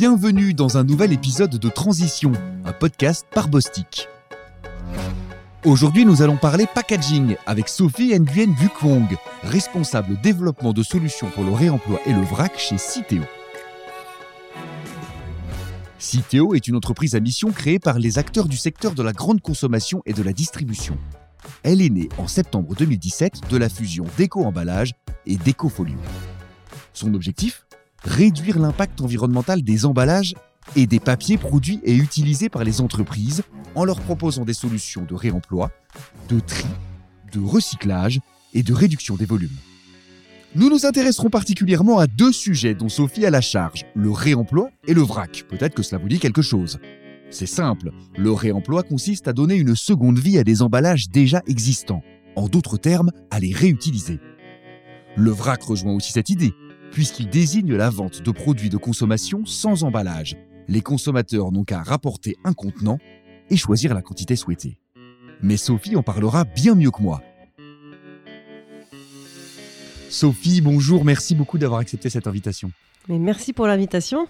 Bienvenue dans un nouvel épisode de Transition, un podcast par Bostik. Aujourd'hui, nous allons parler packaging avec Sophie Nguyen Vukwong, responsable développement de solutions pour le réemploi et le vrac chez Citeo. Citeo est une entreprise à mission créée par les acteurs du secteur de la grande consommation et de la distribution. Elle est née en septembre 2017 de la fusion d'Eco-Emballage et d'Ecofolio. Son objectif? Réduire l'impact environnemental des emballages et des papiers produits et utilisés par les entreprises en leur proposant des solutions de réemploi, de tri, de recyclage et de réduction des volumes. Nous nous intéresserons particulièrement à deux sujets dont Sophie a la charge, le réemploi et le vrac. Peut-être que cela vous dit quelque chose. C'est simple, le réemploi consiste à donner une seconde vie à des emballages déjà existants, en d'autres termes, à les réutiliser. Le vrac rejoint aussi cette idée, puisqu'il désigne la vente de produits de consommation sans emballage. Les consommateurs n'ont qu'à rapporter un contenant et choisir la quantité souhaitée. Mais Sophie en parlera bien mieux que moi. Sophie, bonjour, merci beaucoup d'avoir accepté cette invitation. Mais merci pour l'invitation.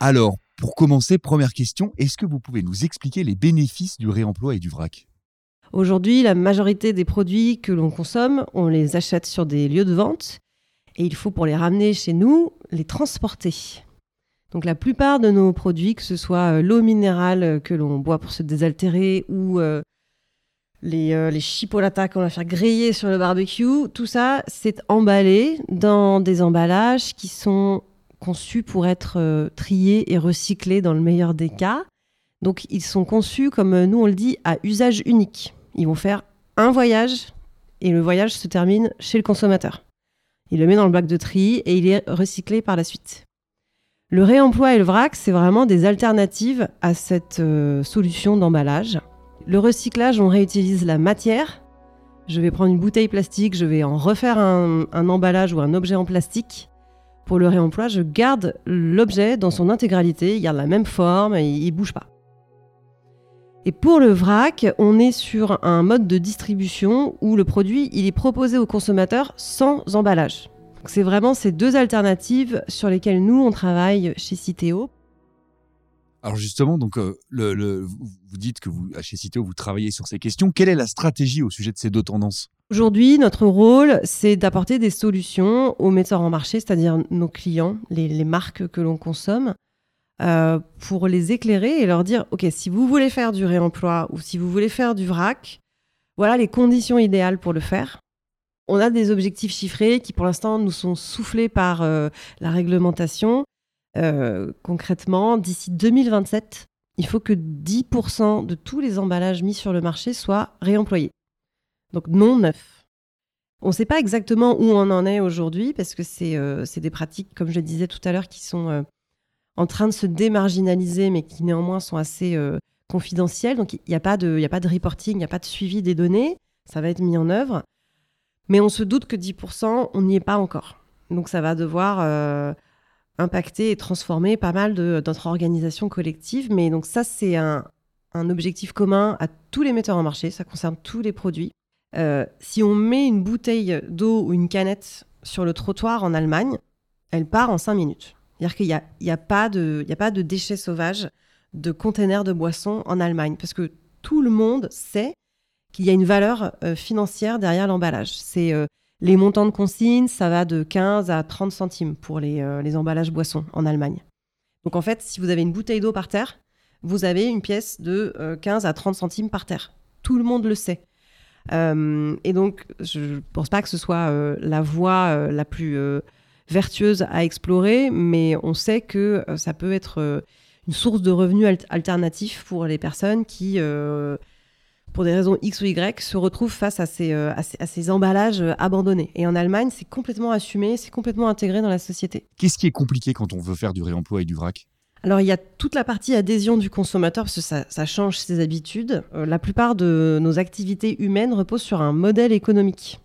Alors, pour commencer, première question, est-ce que vous pouvez nous expliquer les bénéfices du réemploi et du vrac? Aujourd'hui, la majorité des produits que l'on consomme, on les achète sur des lieux de vente et il faut pour les ramener chez nous, les transporter. Donc la plupart de nos produits, que ce soit euh, l'eau minérale que l'on boit pour se désaltérer ou euh, les, euh, chipolatas qu'on va faire griller sur le barbecue, tout ça, c'est emballé dans des emballages qui sont conçus pour être triés et recyclés dans le meilleur des cas. Donc ils sont conçus, comme nous on le dit, à usage unique. Ils vont faire un voyage et le voyage se termine chez le consommateur. Il le met dans le bac de tri et il est recyclé par la suite. Le réemploi et le vrac, c'est vraiment des alternatives à cette euh, solution d'emballage. Le recyclage, on réutilise la matière. Je vais prendre une bouteille plastique, je vais en refaire un, emballage ou un objet en plastique. Pour le réemploi, je garde l'objet dans son intégralité, il garde la même forme et il bouge pas. Et pour le vrac, on est sur un mode de distribution où le produit il est proposé au consommateur sans emballage. C'est vraiment ces deux alternatives sur lesquelles nous, on travaille chez Citeo. Alors justement, donc, euh, le, vous dites que vous, chez Citeo, vous travaillez sur ces questions. Quelle est la stratégie au sujet de ces deux tendances? Aujourd'hui, notre rôle, c'est d'apporter des solutions aux metteurs en marché, c'est-à-dire nos clients, les, marques que l'on consomme, euh, pour les éclairer et leur dire, OK, si vous voulez faire du réemploi ou si vous voulez faire du vrac, voilà les conditions idéales pour le faire. On a des objectifs chiffrés qui, pour l'instant, nous sont soufflés par euh, la réglementation. Euh, concrètement, d'ici 2027, il faut que 10% de tous les emballages mis sur le marché soient réemployés. Donc non neufs. On ne sait pas exactement où on en est aujourd'hui parce que c'est des pratiques, comme je disais tout à l'heure, qui sont en train de se démarginaliser, mais qui néanmoins sont assez euh, confidentiels. Donc il n'y a, pas de, reporting, il n'y a pas de suivi des données. Ça va être mis en œuvre. Mais on se doute que 10%, on n'y est pas encore. Donc ça va devoir euh, impacter et transformer pas mal de notre organisation. Mais donc ça, c'est un, objectif commun à tous les metteurs en marché. Ça concerne tous les produits. Euh, si on met une bouteille d'eau ou une canette sur le trottoir en Allemagne, elle part en 5 minutes. C'est-à-dire qu'il n'y a, pas de, déchets sauvages, de containers de boissons en Allemagne, parce que tout le monde sait qu'il y a une valeur euh, financière derrière l'emballage. C'est euh, les montants de consigne, ça va de 15 à 30 centimes pour les, euh, les emballages boissons en Allemagne. Donc en fait, si vous avez une bouteille d'eau par terre, vous avez une pièce de 15 à 30 centimes par terre. Tout le monde le sait. et donc, je ne pense pas que ce soit la voie la plus vertueuse à explorer, mais on sait que euh, ça peut être euh, une source de revenus alternatifs pour les personnes qui, euh, pour des raisons X ou Y, se retrouvent face à ces, à ces, emballages abandonnés. Et en Allemagne, c'est complètement assumé, c'est complètement intégré dans la société. Qu'est-ce qui est compliqué quand on veut faire du réemploi et du vrac? Alors il y a toute la partie adhésion du consommateur parce que ça, ça change ses habitudes. la plupart de nos activités humaines reposent sur un modèle économique.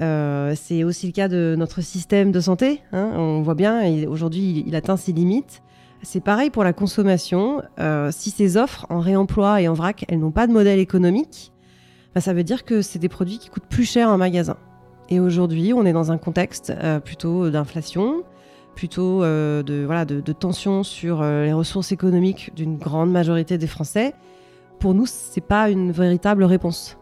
Euh, c'est aussi le cas de notre système de santé. Hein. on voit bien, aujourd'hui, il, atteint ses limites. C'est pareil pour la consommation. Euh, si ces offres en réemploi et en vrac, elles n'ont pas de modèle économique, bah, ça veut dire que c'est des produits qui coûtent plus cher en magasin. Et aujourd'hui, on est dans un contexte euh, plutôt d'inflation, plutôt de, de, tension sur les ressources économiques d'une grande majorité des Français, pour nous, c'est pas une véritable réponse.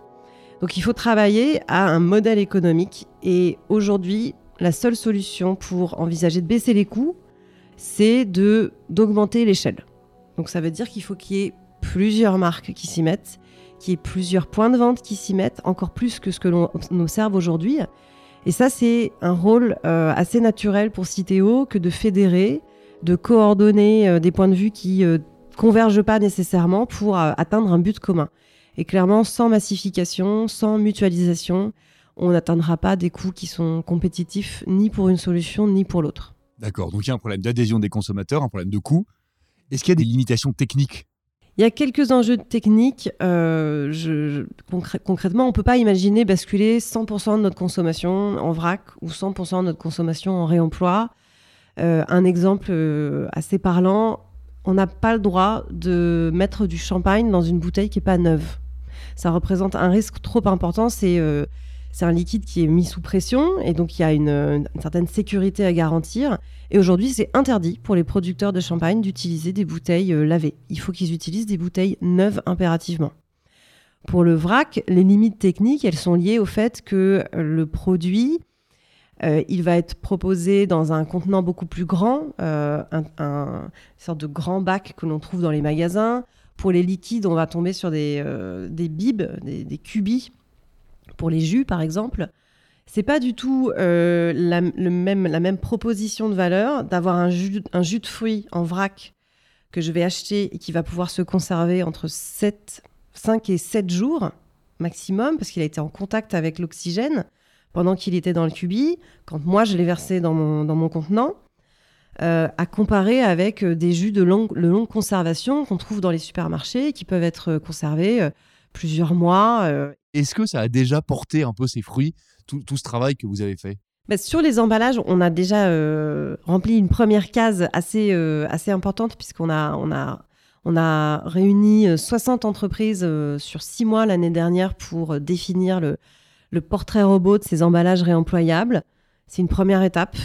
Donc il faut travailler à un modèle économique et aujourd'hui, la seule solution pour envisager de baisser les coûts, c'est d'augmenter l'échelle. Donc ça veut dire qu'il faut qu'il y ait plusieurs marques qui s'y mettent, qu'il y ait plusieurs points de vente qui s'y mettent, encore plus que ce que l'on observe aujourd'hui. Et ça, c'est un rôle euh, assez naturel pour Citeo que de fédérer, de coordonner euh, des points de vue qui euh, convergent pas nécessairement pour atteindre un but commun. Et clairement, sans massification, sans mutualisation, on n'atteindra pas des coûts qui sont compétitifs ni pour une solution ni pour l'autre. D'accord, donc il y a un problème d'adhésion des consommateurs, un problème de coût. Est-ce qu'il y a des limitations techniques? Il y a quelques enjeux techniques. Euh, concrètement, on ne peut pas imaginer basculer 100% de notre consommation en vrac ou 100% de notre consommation en réemploi. Euh, un exemple euh, assez parlant, on n'a pas le droit de mettre du champagne dans une bouteille qui n'est pas neuve ça représente un risque trop important. C'est euh, c'est un liquide qui est mis sous pression et donc il y a une, certaine sécurité à garantir. Et aujourd'hui, c'est interdit pour les producteurs de champagne d'utiliser des bouteilles euh, lavées. Il faut qu'ils utilisent des bouteilles neuves impérativement. Pour le vrac, les limites techniques, elles sont liées au fait que le produit, euh, il va être proposé dans un contenant beaucoup plus grand, un, une sorte de grand bac que l'on trouve dans les magasins. Pour les liquides, on va tomber sur des, euh, des bibs, des, cubis. Pour les jus, par exemple, c'est pas du tout euh, la, même, la même proposition de valeur d'avoir un jus, un jus de fruits en vrac que je vais acheter et qui va pouvoir se conserver entre 7, 5 et 7 jours maximum, parce qu'il a été en contact avec l'oxygène pendant qu'il était dans le cubi, quand moi je l'ai versé dans mon, dans mon contenant. Euh, à comparer avec euh, des jus de longue, longue conservation qu'on trouve dans les supermarchés qui peuvent être euh, conservés plusieurs mois. Est-ce que ça a déjà porté un peu ses fruits, tout, ce travail que vous avez fait? Bah, sur les emballages, on a déjà rempli une première case assez, assez importante puisqu'on a, on a, on a réuni 60 entreprises sur six mois l'année dernière pour définir le, le portrait robot de ces emballages réemployables. C'est une première étape.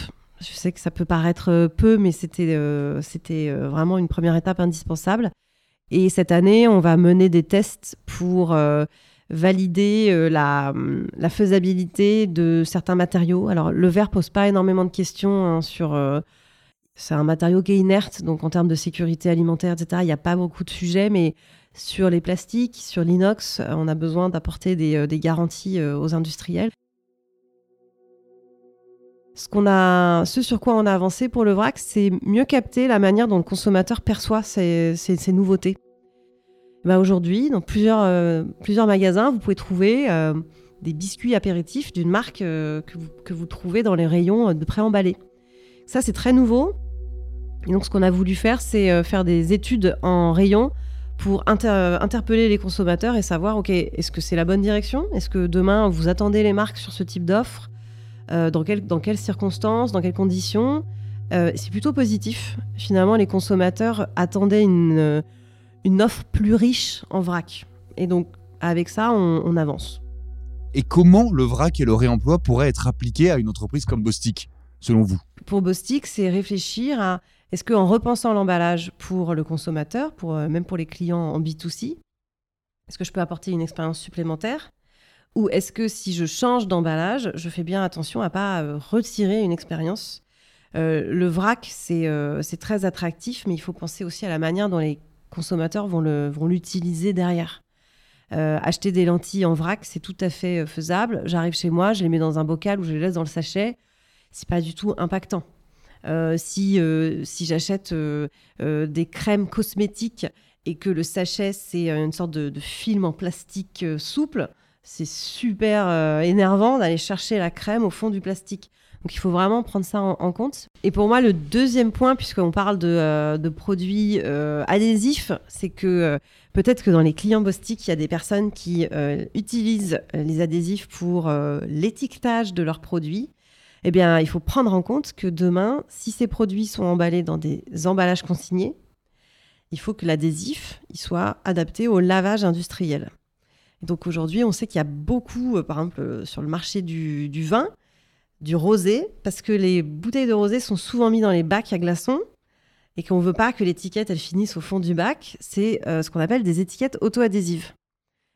Je sais que ça peut paraître euh, peu, mais c'était euh, euh, vraiment une première étape indispensable. Et cette année, on va mener des tests pour valider la, faisabilité de certains matériaux. Alors, le verre pose pas énormément de questions hein, sur. c'est un matériau qui est inerte, donc en termes de sécurité alimentaire, etc., il n'y a pas beaucoup de sujets, mais sur les plastiques, sur l'inox, on a besoin d'apporter des, garanties aux industriels. Ce, a, ce sur quoi on a avancé pour le vrac, c'est mieux capter la manière dont le consommateur perçoit ces, nouveautés. Bah aujourd'hui, dans plusieurs, euh, plusieurs magasins, vous pouvez trouver euh, des biscuits apéritifs d'une marque euh, que, vous, trouvez dans les rayons de pré-emballés. Ça, c'est très nouveau. Donc, ce qu'on a voulu faire, c'est faire des études en rayon pour interpeller les consommateurs et savoir, OK, est-ce que c'est la bonne direction? Est-ce que demain, vous attendez les marques sur ce type d'offre? Euh, dans, dans quelles circonstances, dans quelles conditions? Euh, c'est plutôt positif. Finalement, les consommateurs attendaient une, euh, une offre plus riche en vrac. Et donc, avec ça, on, avance. Et comment le vrac et le réemploi pourraient être appliqués à une entreprise comme Bostik, selon vous? Pour Bostik, c'est réfléchir à est-ce qu'en repensant l'emballage pour le consommateur, pour, même pour les clients en B2C, est-ce que je peux apporter une expérience supplémentaire? Ou est-ce que si je change d'emballage, je fais bien attention à pas euh, retirer une expérience? Euh, Le vrac, euh, c'est très attractif, mais il faut penser aussi à la manière dont les consommateurs vont l'utiliser vont derrière. acheter des lentilles en vrac, c'est tout à fait faisable. J'arrive chez moi, je les mets dans un bocal ou je les laisse dans le sachet. C'est pas du tout impactant. si si j'achète des crèmes cosmétiques et que le sachet c'est une sorte de film en plastique souple, c'est super euh, énervant d'aller chercher la crème au fond du plastique. Donc il faut vraiment prendre ça en, compte. Et pour moi, le deuxième point, puisqu'on parle de, euh, produits euh, adhésifs, c'est que peut-être que dans les clients Bostik, il y a des personnes qui utilisent les adhésifs pour l'étiquetage de leurs produits. Eh bien, il faut prendre en compte que demain, si ces produits sont emballés dans des emballages consignés, il faut que l'adhésif soit adapté au lavage industriel. Donc aujourd'hui, on sait qu'il y a beaucoup, euh, par exemple, euh, sur le marché du, vin, du rosé, parce que les bouteilles de rosé sont souvent mises dans les bacs à glaçons et qu'on ne veut pas que l'étiquette elle finisse au fond du bac. C'est ce qu'on appelle des étiquettes auto-adhésives.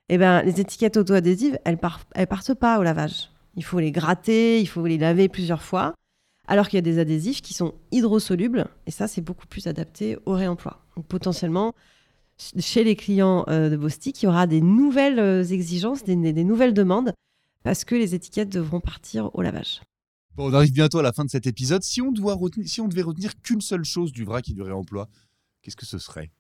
Eh ben, les étiquettes auto-adhésives, elles, elles partent pas au lavage. Il faut les gratter, il faut les laver plusieurs fois. Alors qu'il y a des adhésifs qui sont hydrosolubles, et ça, c'est beaucoup plus adapté au réemploi. Donc potentiellement, chez les clients euh, de Bostik, il y aura des nouvelles euh, exigences, des, nouvelles demandes, parce que les étiquettes devront partir au lavage. Bon, on arrive bientôt à la fin de cet épisode. Si on, doit retenir, si on devait retenir qu'une seule chose du vrac et du réemploi, qu'est-ce que ce serait?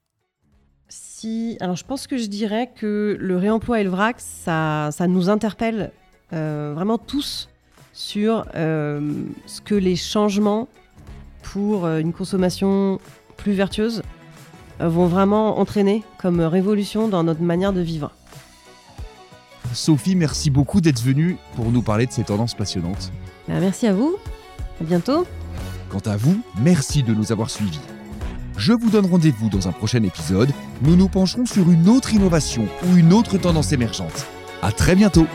Si, alors je pense que je dirais que le réemploi et le vrac, ça, ça nous interpelle euh, vraiment tous sur euh, ce que les changements pour une consommation plus vertueuse vont vraiment entraîner comme révolution dans notre manière de vivre. Sophie, merci beaucoup d'être venue pour nous parler de ces tendances passionnantes. Ben, merci à vous. À bientôt. Quant à vous, merci de nous avoir suivis. Je vous donne rendez-vous dans un prochain épisode. Nous nous pencherons sur une autre innovation ou une autre tendance émergente. À très bientôt.